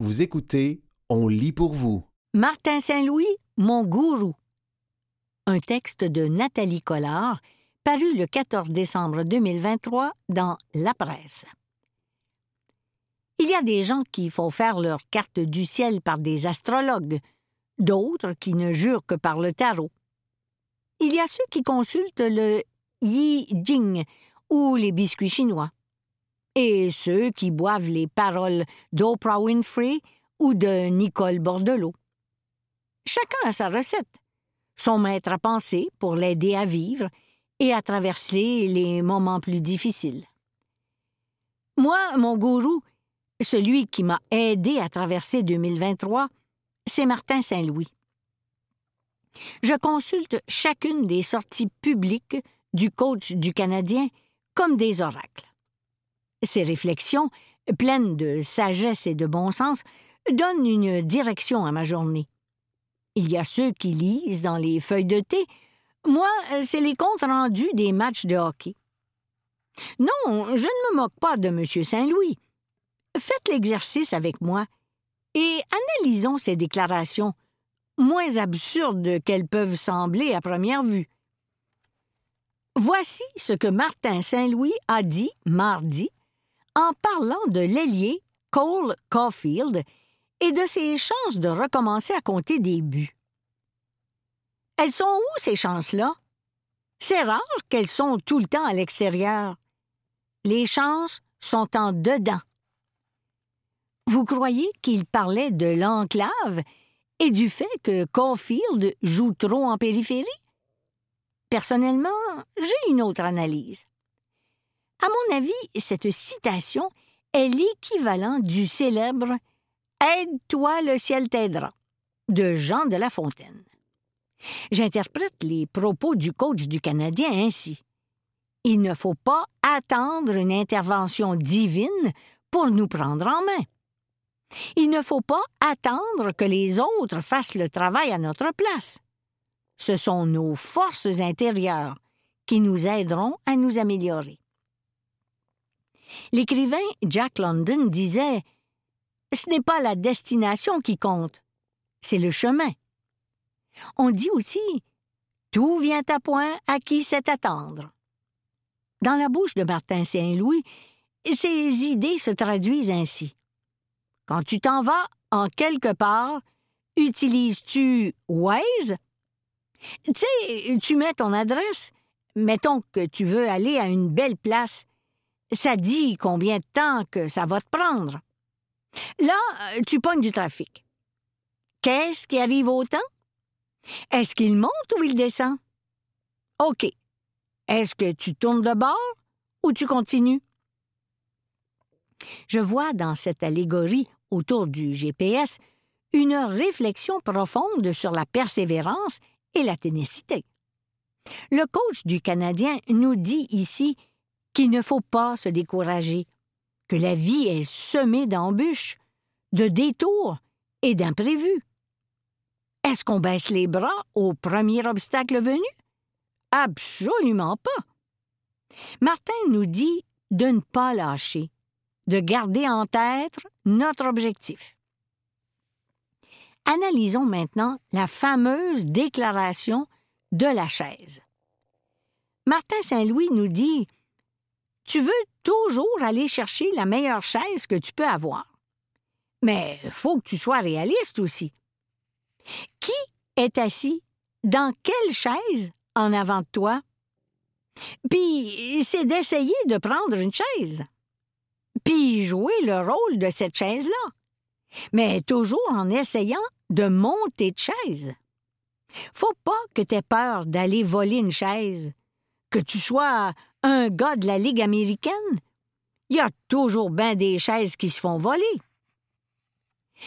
Vous écoutez On lit pour vous. Martin Saint-Louis, mon gourou. Un texte de Nathalie Collard, paru le 14 décembre 2023 dans La Presse. Il y a des gens qui font faire leur carte du ciel par des astrologues, d'autres qui ne jurent que par le tarot. Il y a ceux qui consultent le Yi Jing ou les biscuits chinois, et ceux qui boivent les paroles d'Oprah Winfrey ou de Nicole Bordelot. Chacun a sa recette, son maître à penser pour l'aider à vivre et à traverser les moments plus difficiles. Moi, mon gourou, celui qui m'a aidé à traverser 2023, c'est Martin Saint-Louis. Je consulte chacune des sorties publiques du coach du Canadien comme des oracles. Ses réflexions, pleines de sagesse et de bon sens, donnent une direction à ma journée. Il y a ceux qui lisent dans les feuilles de thé. Moi, c'est les comptes rendus des matchs de hockey. Non, je ne me moque pas de M. Saint-Louis. Faites l'exercice avec moi et analysons ces déclarations, moins absurdes qu'elles peuvent sembler à première vue. Voici ce que Martin Saint-Louis a dit mardi en parlant de l'ailier Cole Caulfield et de ses chances de recommencer à compter des buts. Elles sont où ces chances-là? C'est rare qu'elles sont tout le temps à l'extérieur. Les chances sont en dedans. Vous croyez qu'il parlait de l'enclave et du fait que Caulfield joue trop en périphérie? Personnellement, j'ai une autre analyse. À mon avis, cette citation est l'équivalent du célèbre Aide-toi, le ciel t'aidera de Jean de La Fontaine. J'interprète les propos du coach du Canadien ainsi. Il ne faut pas attendre une intervention divine pour nous prendre en main. Il ne faut pas attendre que les autres fassent le travail à notre place. Ce sont nos forces intérieures qui nous aideront à nous améliorer. L'écrivain Jack London disait Ce n'est pas la destination qui compte, c'est le chemin. On dit aussi Tout vient à point à qui sait attendre. Dans la bouche de Martin Saint-Louis, ces idées se traduisent ainsi. Quand tu t'en vas en quelque part, utilises-tu Waze? Tu sais, tu mets ton adresse. Mettons que tu veux aller à une belle place. Ça dit combien de temps que ça va te prendre. Là, tu pognes du trafic. Qu'est-ce qui arrive au temps? Est-ce qu'il monte ou il descend? OK. Est-ce que tu tournes de bord ou tu continues? Je vois dans cette allégorie autour du GPS une réflexion profonde sur la persévérance et la ténacité. Le coach du Canadien nous dit ici qu'il ne faut pas se décourager, que la vie est semée d'embûches, de détours et d'imprévus. Est-ce qu'on baisse les bras au premier obstacle venu? Absolument pas. Martin nous dit de ne pas lâcher, de garder en tête notre objectif. Analysons maintenant la fameuse déclaration de la chaise. Martin Saint-Louis nous dit Tu veux toujours aller chercher la meilleure chaise que tu peux avoir. Mais faut que tu sois réaliste aussi. Qui est assis dans quelle chaise en avant de toi? Puis c'est d'essayer de prendre une chaise puis jouer le rôle de cette chaise-là, mais toujours en essayant de monter de chaise. Faut pas que tu aies peur d'aller voler une chaise, que tu sois un gars de la Ligue américaine? Il y a toujours bien des chaises qui se font voler.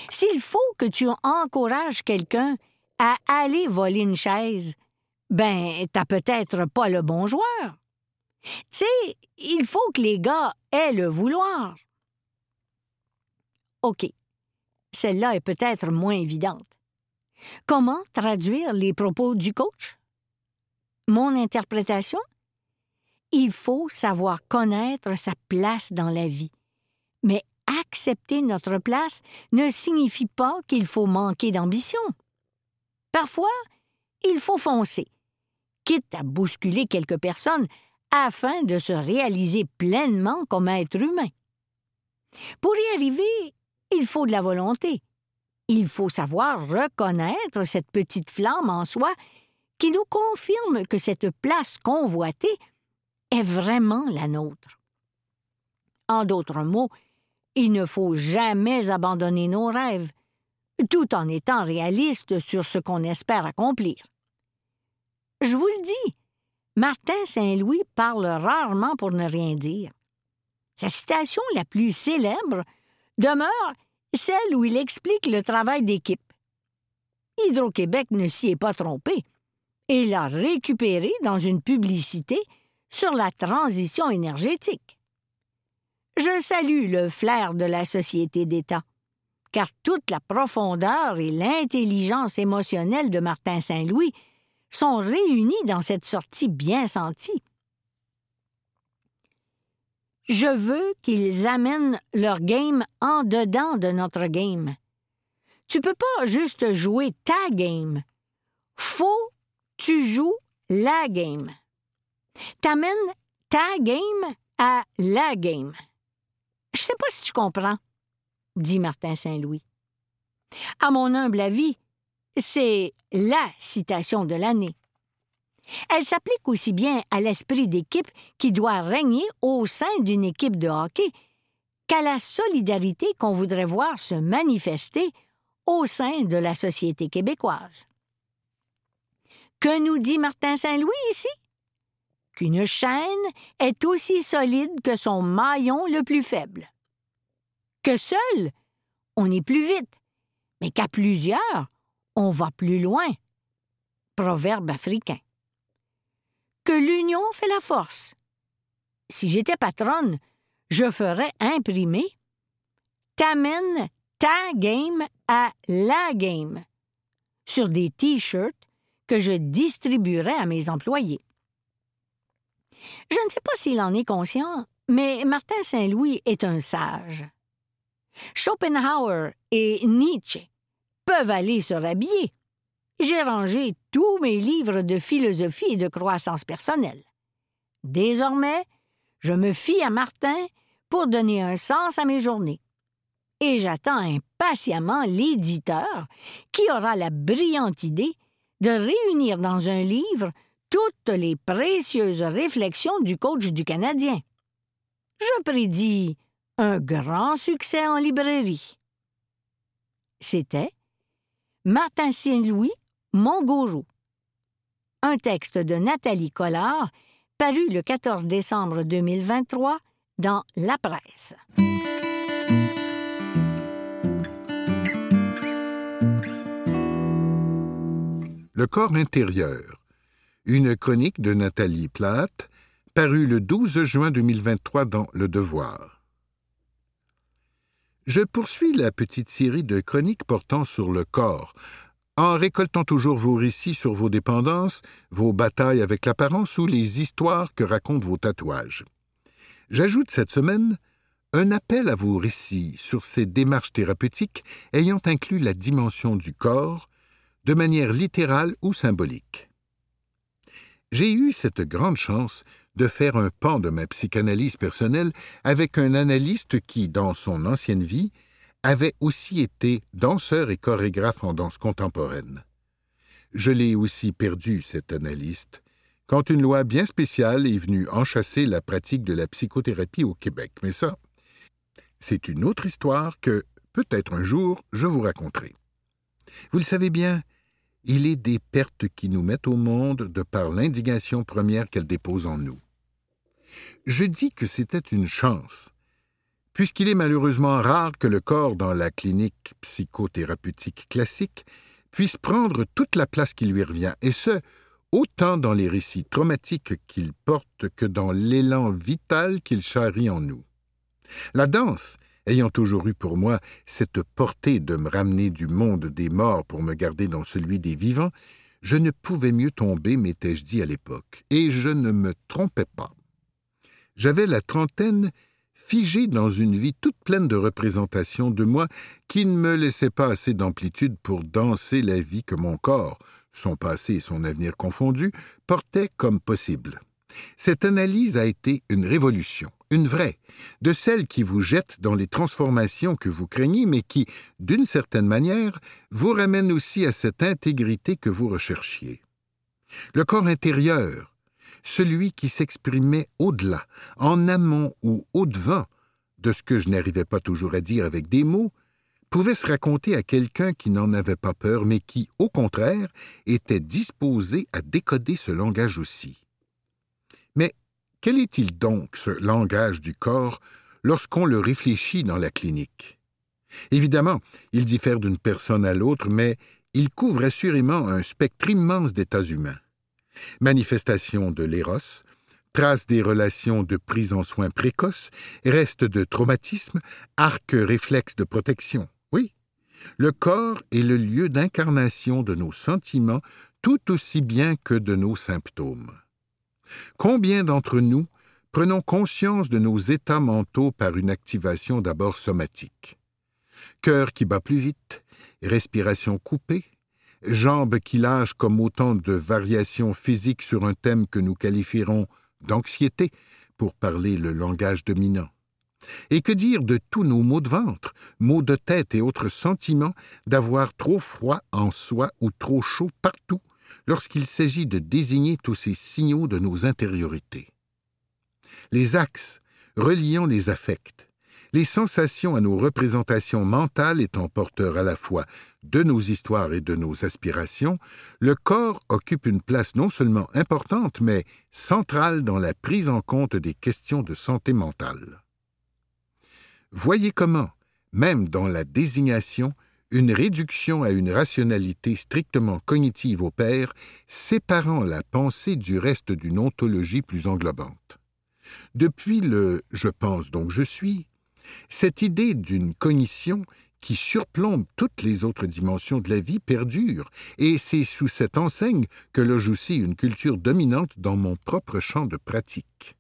S'il faut que tu encourages quelqu'un à aller voler une chaise, ben, t'as peut-être pas le bon joueur. Tu sais, il faut que les gars aient le vouloir. OK. Celle-là est peut-être moins évidente. Comment traduire les propos du coach? Mon interprétation? Il faut savoir connaître sa place dans la vie, mais accepter notre place ne signifie pas qu'il faut manquer d'ambition. Parfois, il faut foncer, quitte à bousculer quelques personnes afin de se réaliser pleinement comme être humain. Pour y arriver, il faut de la volonté. Il faut savoir reconnaître cette petite flamme en soi qui nous confirme que cette place convoitée est vraiment la nôtre. En d'autres mots, il ne faut jamais abandonner nos rêves, tout en étant réaliste sur ce qu'on espère accomplir. Je vous le dis, Martin Saint-Louis parle rarement pour ne rien dire. Sa citation la plus célèbre demeure celle où il explique le travail d'équipe. Hydro-Québec ne s'y est pas trompé et l'a récupéré dans une publicité sur la transition énergétique. Je salue le flair de la société d'État, car toute la profondeur et l'intelligence émotionnelle de Martin Saint-Louis sont réunies dans cette sortie bien sentie. Je veux qu'ils amènent leur game en dedans de notre game. Tu peux pas juste jouer ta game. Faut tu joues la game. T'amènes ta game à la game. Je sais pas si tu comprends, dit Martin Saint-Louis. À mon humble avis, c'est la citation de l'année. Elle s'applique aussi bien à l'esprit d'équipe qui doit régner au sein d'une équipe de hockey qu'à la solidarité qu'on voudrait voir se manifester au sein de la société québécoise. Que nous dit Martin Saint-Louis ici? Qu'une chaîne est aussi solide que son maillon le plus faible. Que seul, on est plus vite, mais qu'à plusieurs, on va plus loin. Proverbe africain que l'union fait la force. Si j'étais patronne, je ferais imprimer T'amènes ta game à la game sur des T-shirts que je distribuerais à mes employés. Je ne sais pas s'il en est conscient, mais Martin Saint-Louis est un sage. Schopenhauer et Nietzsche peuvent aller se rhabiller, j'ai rangé tous mes livres de philosophie et de croissance personnelle. Désormais, je me fie à Martin pour donner un sens à mes journées. Et j'attends impatiemment l'éditeur qui aura la brillante idée de réunir dans un livre toutes les précieuses réflexions du coach du Canadien. Je prédis un grand succès en librairie. C'était Martin Saint-Louis mon gourou. Un texte de Nathalie Collard, paru le 14 décembre 2023 dans La Presse. Le corps intérieur. Une chronique de Nathalie Platte, parue le 12 juin 2023 dans Le Devoir. Je poursuis la petite série de chroniques portant sur le corps, en récoltant toujours vos récits sur vos dépendances, vos batailles avec l'apparence ou les histoires que racontent vos tatouages. J'ajoute cette semaine un appel à vos récits sur ces démarches thérapeutiques ayant inclus la dimension du corps, de manière littérale ou symbolique. J'ai eu cette grande chance de faire un pan de ma psychanalyse personnelle avec un analyste qui, dans son ancienne vie, avait aussi été danseur et chorégraphe en danse contemporaine. Je l'ai aussi perdu, cet analyste, quand une loi bien spéciale est venue enchasser la pratique de la psychothérapie au Québec. Mais ça, c'est une autre histoire que, peut-être un jour, je vous raconterai. Vous le savez bien, il est des pertes qui nous mettent au monde de par l'indignation première qu'elles déposent en nous. Je dis que c'était une chance, puisqu'il est malheureusement rare que le corps dans la clinique psychothérapeutique classique puisse prendre toute la place qui lui revient, et ce, autant dans les récits traumatiques qu'il porte que dans l'élan vital qu'il charrie en nous. La danse, ayant toujours eu pour moi cette portée de me ramener du monde des morts pour me garder dans celui des vivants, je ne pouvais mieux tomber, m'étais-je dit à l'époque, et je ne me trompais pas. J'avais la trentaine figé dans une vie toute pleine de représentations de moi qui ne me laissait pas assez d'amplitude pour danser la vie que mon corps, son passé et son avenir confondus, portait comme possible. Cette analyse a été une révolution, une vraie, de celle qui vous jette dans les transformations que vous craignez, mais qui, d'une certaine manière, vous ramène aussi à cette intégrité que vous recherchiez. Le corps intérieur, celui qui s'exprimait au-delà, en amont ou au-devant de ce que je n'arrivais pas toujours à dire avec des mots, pouvait se raconter à quelqu'un qui n'en avait pas peur, mais qui, au contraire, était disposé à décoder ce langage aussi. Quel est-il donc, ce langage du corps, lorsqu'on le réfléchit dans la clinique? Évidemment, il diffère d'une personne à l'autre, mais il couvre assurément un spectre immense d'états humains. Manifestation de l'éros, traces des relations de prise en soins précoces, restes de traumatisme, arc réflexe de protection. Oui, le corps est le lieu d'incarnation de nos sentiments tout aussi bien que de nos symptômes. Combien d'entre nous prenons conscience de nos états mentaux par une activation d'abord somatique? Cœur qui bat plus vite, respiration coupée, jambes qui lâchent comme autant de variations physiques sur un thème que nous qualifierons d'anxiété, pour parler le langage dominant. Et que dire de tous nos maux de ventre, maux de tête et autres sentiments d'avoir trop froid en soi ou trop chaud partout? Lorsqu'il s'agit de désigner tous ces signaux de nos intériorités. Les axes reliant les affects, les sensations à nos représentations mentales étant porteurs à la fois de nos histoires et de nos aspirations, le corps occupe une place non seulement importante, mais centrale dans la prise en compte des questions de santé mentale. Voyez comment, même dans la désignation, une réduction à une rationalité strictement cognitive opère, séparant la pensée du reste d'une ontologie plus englobante. Depuis le je pense donc je suis, cette idée d'une cognition qui surplombe toutes les autres dimensions de la vie perdure, et c'est sous cette enseigne que loge aussi une culture dominante dans mon propre champ de pratique.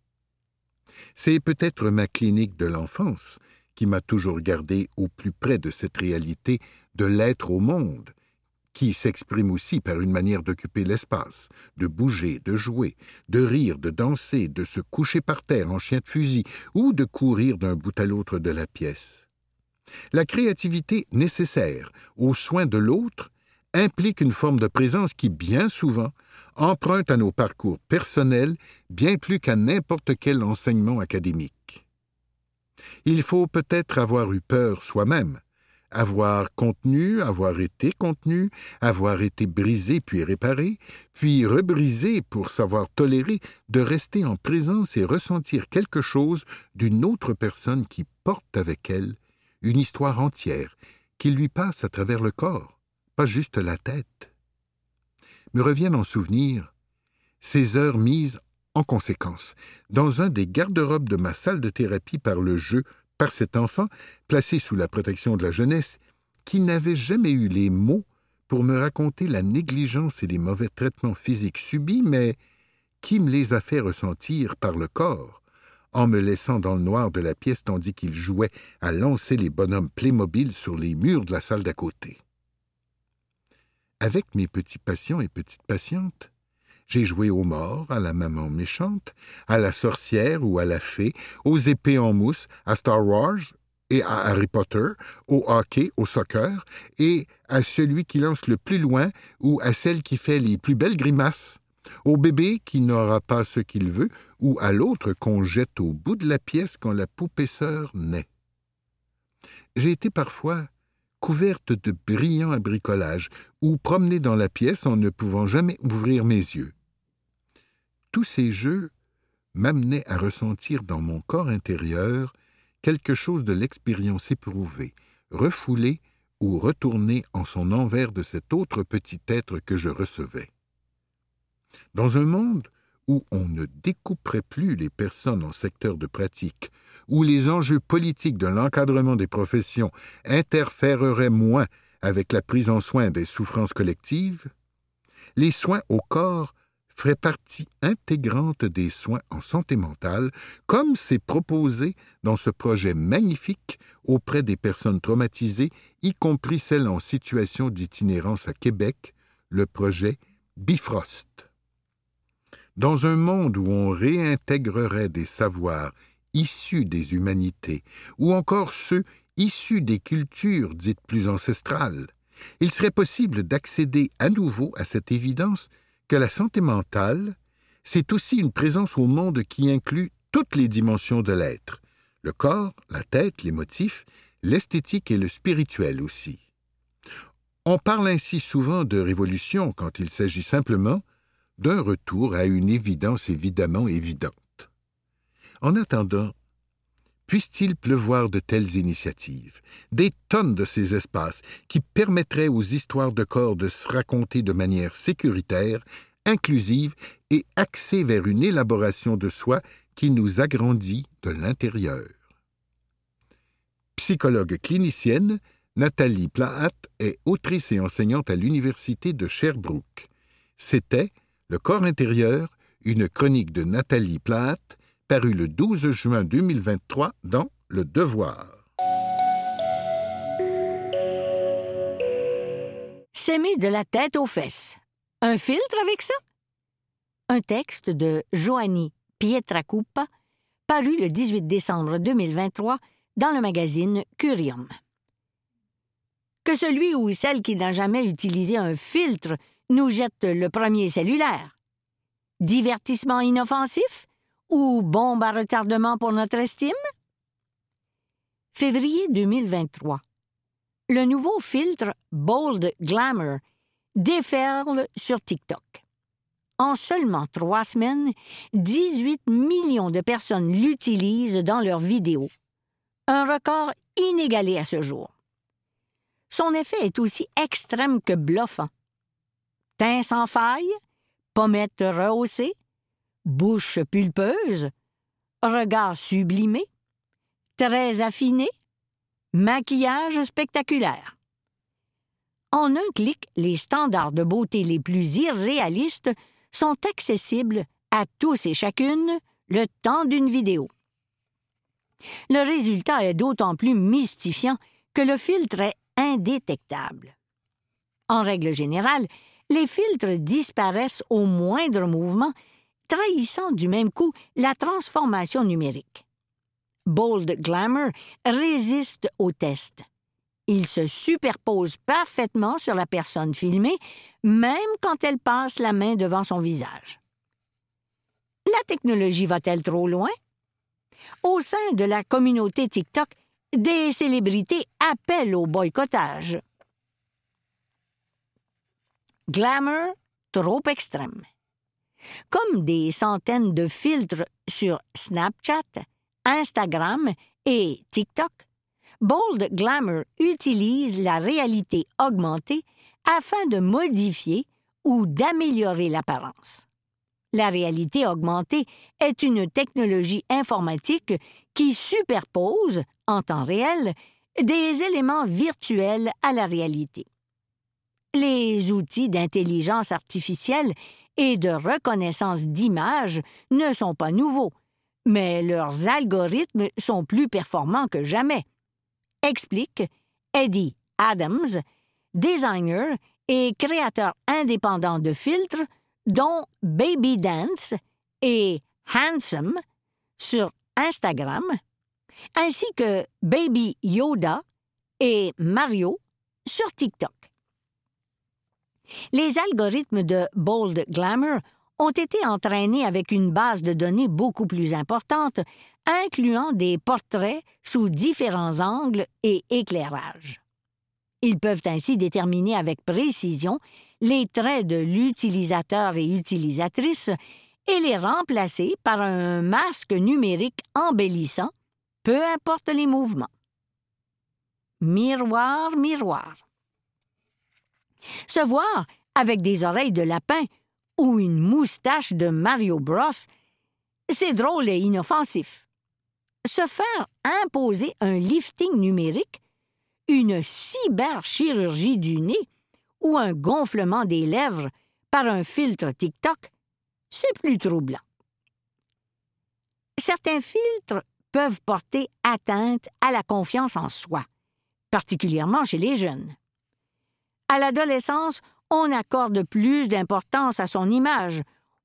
C'est peut-être ma clinique de l'enfance qui m'a toujours gardé au plus près de cette réalité de l'être au monde, qui s'exprime aussi par une manière d'occuper l'espace, de bouger, de jouer, de rire, de danser, de se coucher par terre en chien de fusil, ou de courir d'un bout à l'autre de la pièce. La créativité nécessaire aux soins de l'autre implique une forme de présence qui, bien souvent, emprunte à nos parcours personnels bien plus qu'à n'importe quel enseignement académique. Il faut peut-être avoir eu peur soi-même, avoir contenu, avoir été contenu, avoir été brisé puis réparé, puis rebrisé pour savoir tolérer de rester en présence et ressentir quelque chose d'une autre personne qui porte avec elle une histoire entière qui lui passe à travers le corps, pas juste la tête. Me reviennent en souvenir ces heures mises en conséquence dans un des garde-robes de ma salle de thérapie par le jeu par cet enfant placé sous la protection de la jeunesse, qui n'avait jamais eu les mots pour me raconter la négligence et les mauvais traitements physiques subis, mais qui me les a fait ressentir par le corps, en me laissant dans le noir de la pièce tandis qu'il jouait à lancer les bonhommes Playmobil sur les murs de la salle d'à côté. Avec mes petits patients et petites patientes, j'ai joué aux morts, à la maman méchante, à la sorcière ou à la fée, aux épées en mousse, à Star Wars et à Harry Potter, au hockey, au soccer, et à celui qui lance le plus loin ou à celle qui fait les plus belles grimaces, au bébé qui n'aura pas ce qu'il veut, ou à l'autre qu'on jette au bout de la pièce quand la poupée sœur naît. J'ai été parfois couverte de brillants abricolages, ou promenée dans la pièce en ne pouvant jamais ouvrir mes yeux tous ces jeux m'amenaient à ressentir dans mon corps intérieur quelque chose de l'expérience éprouvée, refoulée ou retournée en son envers de cet autre petit être que je recevais. Dans un monde où on ne découperait plus les personnes en secteur de pratique, où les enjeux politiques de l'encadrement des professions interféreraient moins avec la prise en soin des souffrances collectives, les soins au corps ferait partie intégrante des soins en santé mentale, comme c'est proposé dans ce projet magnifique auprès des personnes traumatisées, y compris celles en situation d'itinérance à Québec, le projet Bifrost. Dans un monde où on réintégrerait des savoirs issus des humanités, ou encore ceux issus des cultures dites plus ancestrales, il serait possible d'accéder à nouveau à cette évidence que la santé mentale, c'est aussi une présence au monde qui inclut toutes les dimensions de l'être, le corps, la tête, les motifs, l'esthétique et le spirituel aussi. On parle ainsi souvent de révolution quand il s'agit simplement d'un retour à une évidence évidemment évidente. En attendant, puisse-t-il pleuvoir de telles initiatives, des tonnes de ces espaces qui permettraient aux histoires de corps de se raconter de manière sécuritaire, inclusive et axée vers une élaboration de soi qui nous agrandit de l'intérieur. Psychologue clinicienne, Nathalie Plahat est autrice et enseignante à l'Université de Sherbrooke. C'était Le corps intérieur, une chronique de Nathalie Plahat, parue le 12 juin 2023 dans Le Devoir. S'aimer de la tête aux fesses. Un filtre avec ça? Un texte de Joanny Pietracupa, paru le 18 décembre 2023 dans le magazine Curium. Que celui ou celle qui n'a jamais utilisé un filtre nous jette le premier cellulaire. Divertissement inoffensif? Ou bombe à retardement pour notre estime? Février 2023. Le nouveau filtre Bold Glamour déferle sur TikTok. En seulement trois semaines, 18 millions de personnes l'utilisent dans leurs vidéos. Un record inégalé à ce jour. Son effet est aussi extrême que bluffant. Teint sans faille, pommettes rehaussées, bouche pulpeuse, regard sublimé, très affiné, maquillage spectaculaire. En un clic, les standards de beauté les plus irréalistes sont accessibles à tous et chacune le temps d'une vidéo. Le résultat est d'autant plus mystifiant que le filtre est indétectable. En règle générale, les filtres disparaissent au moindre mouvement trahissant du même coup la transformation numérique. Bold Glamour résiste au test. Il se superpose parfaitement sur la personne filmée, même quand elle passe la main devant son visage. La technologie va-t-elle trop loin? Au sein de la communauté TikTok, des célébrités appellent au boycottage. Glamour trop extrême. Comme des centaines de filtres sur Snapchat, Instagram et TikTok, Bold Glamour utilise la réalité augmentée afin de modifier ou d'améliorer l'apparence. La réalité augmentée est une technologie informatique qui superpose, en temps réel, des éléments virtuels à la réalité. Les outils d'intelligence artificielle et de reconnaissance d'images ne sont pas nouveaux, mais leurs algorithmes sont plus performants que jamais. Explique Eddie Adams, designer et créateur indépendant de filtres, dont Baby Dance et Handsome sur Instagram, ainsi que Baby Yoda et Mario sur TikTok. Les algorithmes de Bold Glamour ont été entraînés avec une base de données beaucoup plus importante, incluant des portraits sous différents angles et éclairages. Ils peuvent ainsi déterminer avec précision les traits de l'utilisateur et utilisatrice et les remplacer par un masque numérique embellissant, peu importe les mouvements. Miroir, miroir. Se voir avec des oreilles de lapin ou une moustache de Mario Bros, c'est drôle et inoffensif. Se faire imposer un lifting numérique, une cyberchirurgie du nez ou un gonflement des lèvres par un filtre TikTok, c'est plus troublant. Certains filtres peuvent porter atteinte à la confiance en soi, particulièrement chez les jeunes. À l'adolescence, on accorde plus d'importance à son image,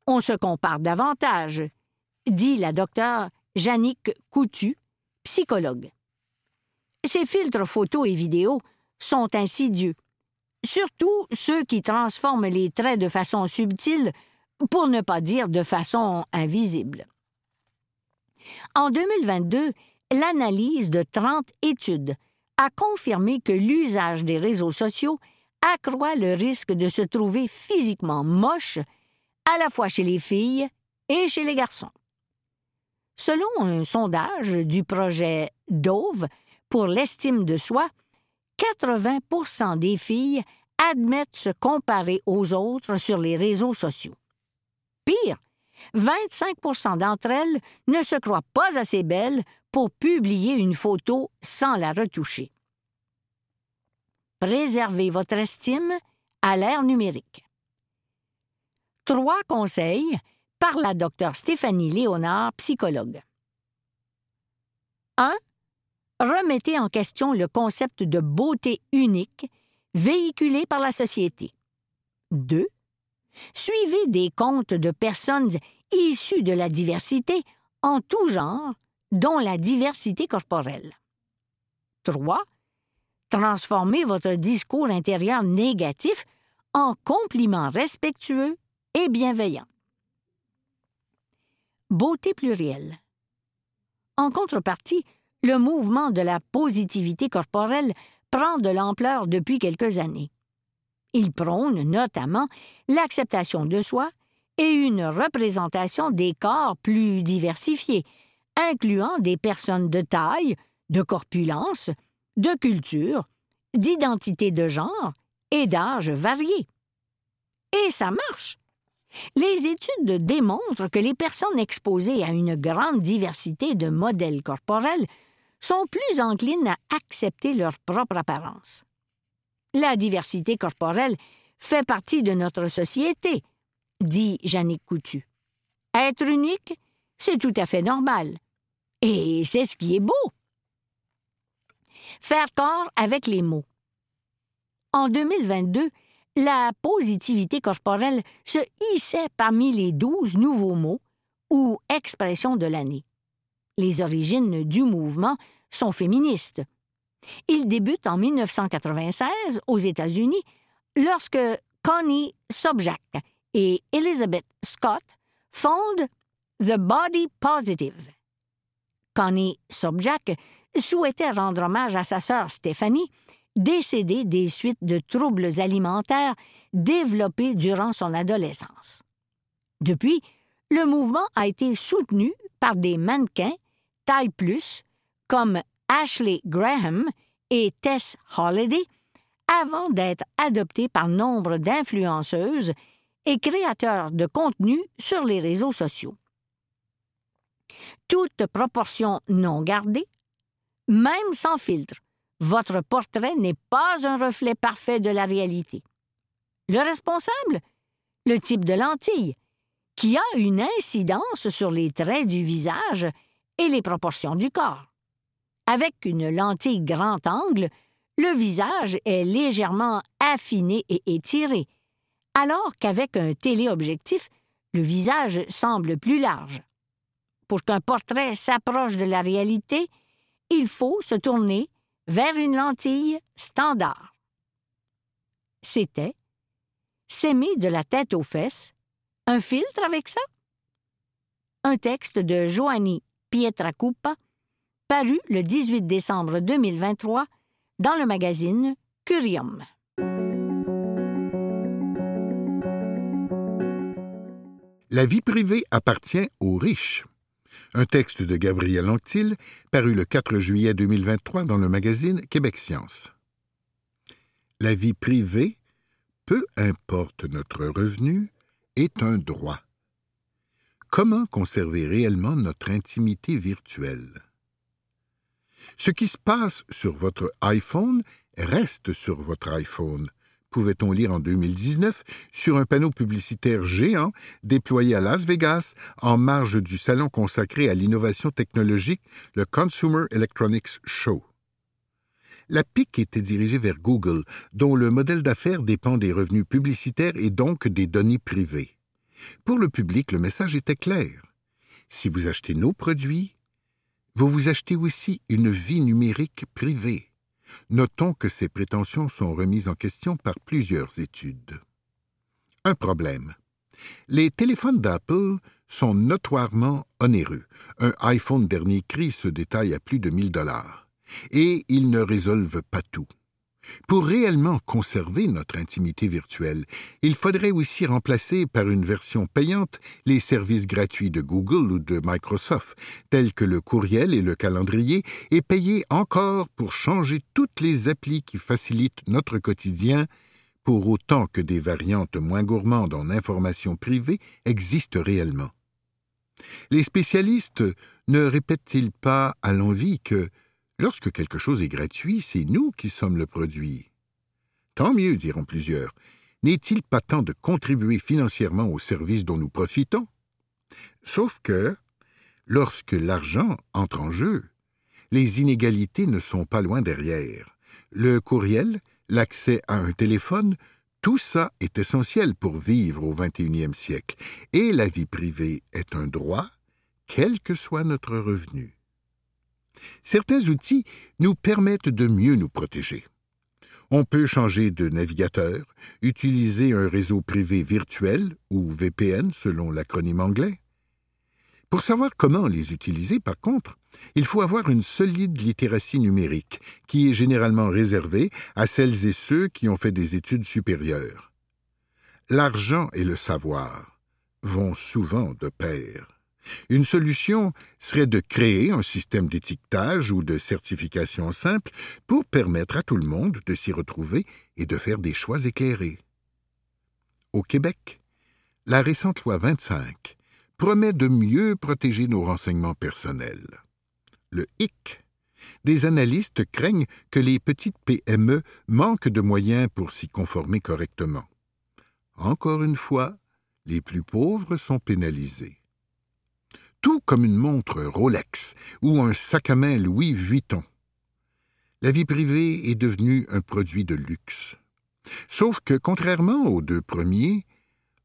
on se compare davantage, dit la docteure Jannick Coutu, psychologue. Ces filtres photos et vidéos sont insidieux, surtout ceux qui transforment les traits de façon subtile, pour ne pas dire de façon invisible. En 2022, l'analyse de 30 études a confirmé que l'usage des réseaux sociaux accroît le risque de se trouver physiquement moche à la fois chez les filles et chez les garçons. Selon un sondage du projet Dove pour l'estime de soi, 80% des filles admettent se comparer aux autres sur les réseaux sociaux. Pire, 25% d'entre elles ne se croient pas assez belles pour publier une photo sans la retoucher. Préservez votre estime à l'ère numérique. Trois conseils par la docteure Stéphanie Léonard, psychologue. 1. Remettez en question le concept de beauté unique véhiculé par la société. 2. Suivez des comptes de personnes issues de la diversité en tout genre, dont la diversité corporelle. 3. Transformez votre discours intérieur négatif en compliments respectueux et bienveillants. Beauté plurielle. En contrepartie, le mouvement de la positivité corporelle prend de l'ampleur depuis quelques années. Il prône notamment l'acceptation de soi et une représentation des corps plus diversifiés, incluant des personnes de taille, de corpulence, de culture, d'identité de genre et d'âge variés. Et ça marche. Les études démontrent que les personnes exposées à une grande diversité de modèles corporels sont plus enclines à accepter leur propre apparence. La diversité corporelle fait partie de notre société, dit Jannick Coutu. Être unique, c'est tout à fait normal. Et c'est ce qui est beau. Faire corps avec les mots. En 2022, la positivité corporelle se hissait parmi les douze nouveaux mots ou expressions de l'année. Les origines du mouvement sont féministes. Il débute en 1996 aux États-Unis lorsque Connie Sobjak et Elizabeth Scott fondent The Body Positive. Connie Sobjak souhaitait rendre hommage à sa sœur Stéphanie, décédée des suites de troubles alimentaires développés durant son adolescence. Depuis, le mouvement a été soutenu par des mannequins taille plus comme Ashley Graham et Tess Holliday avant d'être adopté par nombre d'influenceuses et créateurs de contenu sur les réseaux sociaux. Toute proportion non gardée, même sans filtre, votre portrait n'est pas un reflet parfait de la réalité. Le responsable, le type de lentille, qui a une incidence sur les traits du visage et les proportions du corps. Avec une lentille grand angle, le visage est légèrement affiné et étiré, alors qu'avec un téléobjectif, le visage semble plus large. Pour qu'un portrait s'approche de la réalité, il faut se tourner vers une lentille standard. C'était S'aimer de la tête aux fesses, un filtre avec ça? Un texte de Joanny Pietracupa, paru le 18 décembre 2023 dans le magazine Curium. La vie privée appartient aux riches. Un texte de Gabriel Anctil, paru le 4 juillet 2023 dans le magazine Québec Science. La vie privée, peu importe notre revenu, est un droit. Comment conserver réellement notre intimité virtuelle? Ce qui se passe sur votre iPhone reste sur votre iPhone. Pouvait-on lire en 2019 sur un panneau publicitaire géant déployé à Las Vegas en marge du salon consacré à l'innovation technologique, le Consumer Electronics Show? La PIC était dirigée vers Google, dont le modèle d'affaires dépend des revenus publicitaires et donc des données privées. Pour le public, le message était clair. Si vous achetez nos produits, vous vous achetez aussi une vie numérique privée. Notons que ces prétentions sont remises en question par plusieurs études. Un problème. Les téléphones d'Apple sont notoirement onéreux. Un iPhone dernier cri se détaille à plus de 1000 dollars. Et ils ne résolvent pas tout. Pour réellement conserver notre intimité virtuelle, il faudrait aussi remplacer par une version payante les services gratuits de Google ou de Microsoft, tels que le courriel et le calendrier, et payer encore pour changer toutes les applis qui facilitent notre quotidien, pour autant que des variantes moins gourmandes en informations privées existent réellement. Les spécialistes ne répètent-ils pas à l'envie que Lorsque quelque chose est gratuit, c'est nous qui sommes le produit. Tant mieux, diront plusieurs. N'est-il pas temps de contribuer financièrement au service dont nous profitons? Sauf que, lorsque l'argent entre en jeu, les inégalités ne sont pas loin derrière. Le courriel, l'accès à un téléphone, tout ça est essentiel pour vivre au XXIe siècle, et la vie privée est un droit, quel que soit notre revenu. Certains outils nous permettent de mieux nous protéger. On peut changer de navigateur, utiliser un réseau privé virtuel ou VPN selon l'acronyme anglais. Pour savoir comment les utiliser, par contre, il faut avoir une solide littératie numérique, qui est généralement réservée à celles et ceux qui ont fait des études supérieures. L'argent et le savoir vont souvent de pair. Une solution serait de créer un système d'étiquetage ou de certification simple pour permettre à tout le monde de s'y retrouver et de faire des choix éclairés. Au Québec, la récente loi 25 promet de mieux protéger nos renseignements personnels. Le HIC. Des analystes craignent que les petites PME manquent de moyens pour s'y conformer correctement. Encore une fois, les plus pauvres sont pénalisés tout comme une montre Rolex ou un sac à main Louis Vuitton. La vie privée est devenue un produit de luxe. Sauf que, contrairement aux deux premiers,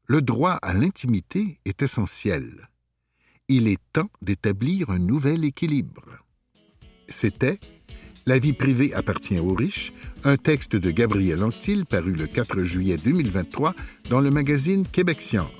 le droit à l'intimité est essentiel. Il est temps d'établir un nouvel équilibre. C'était La vie privée appartient aux riches, un texte de Gabriel Anctil paru le 4 juillet 2023 dans le magazine Québec Science.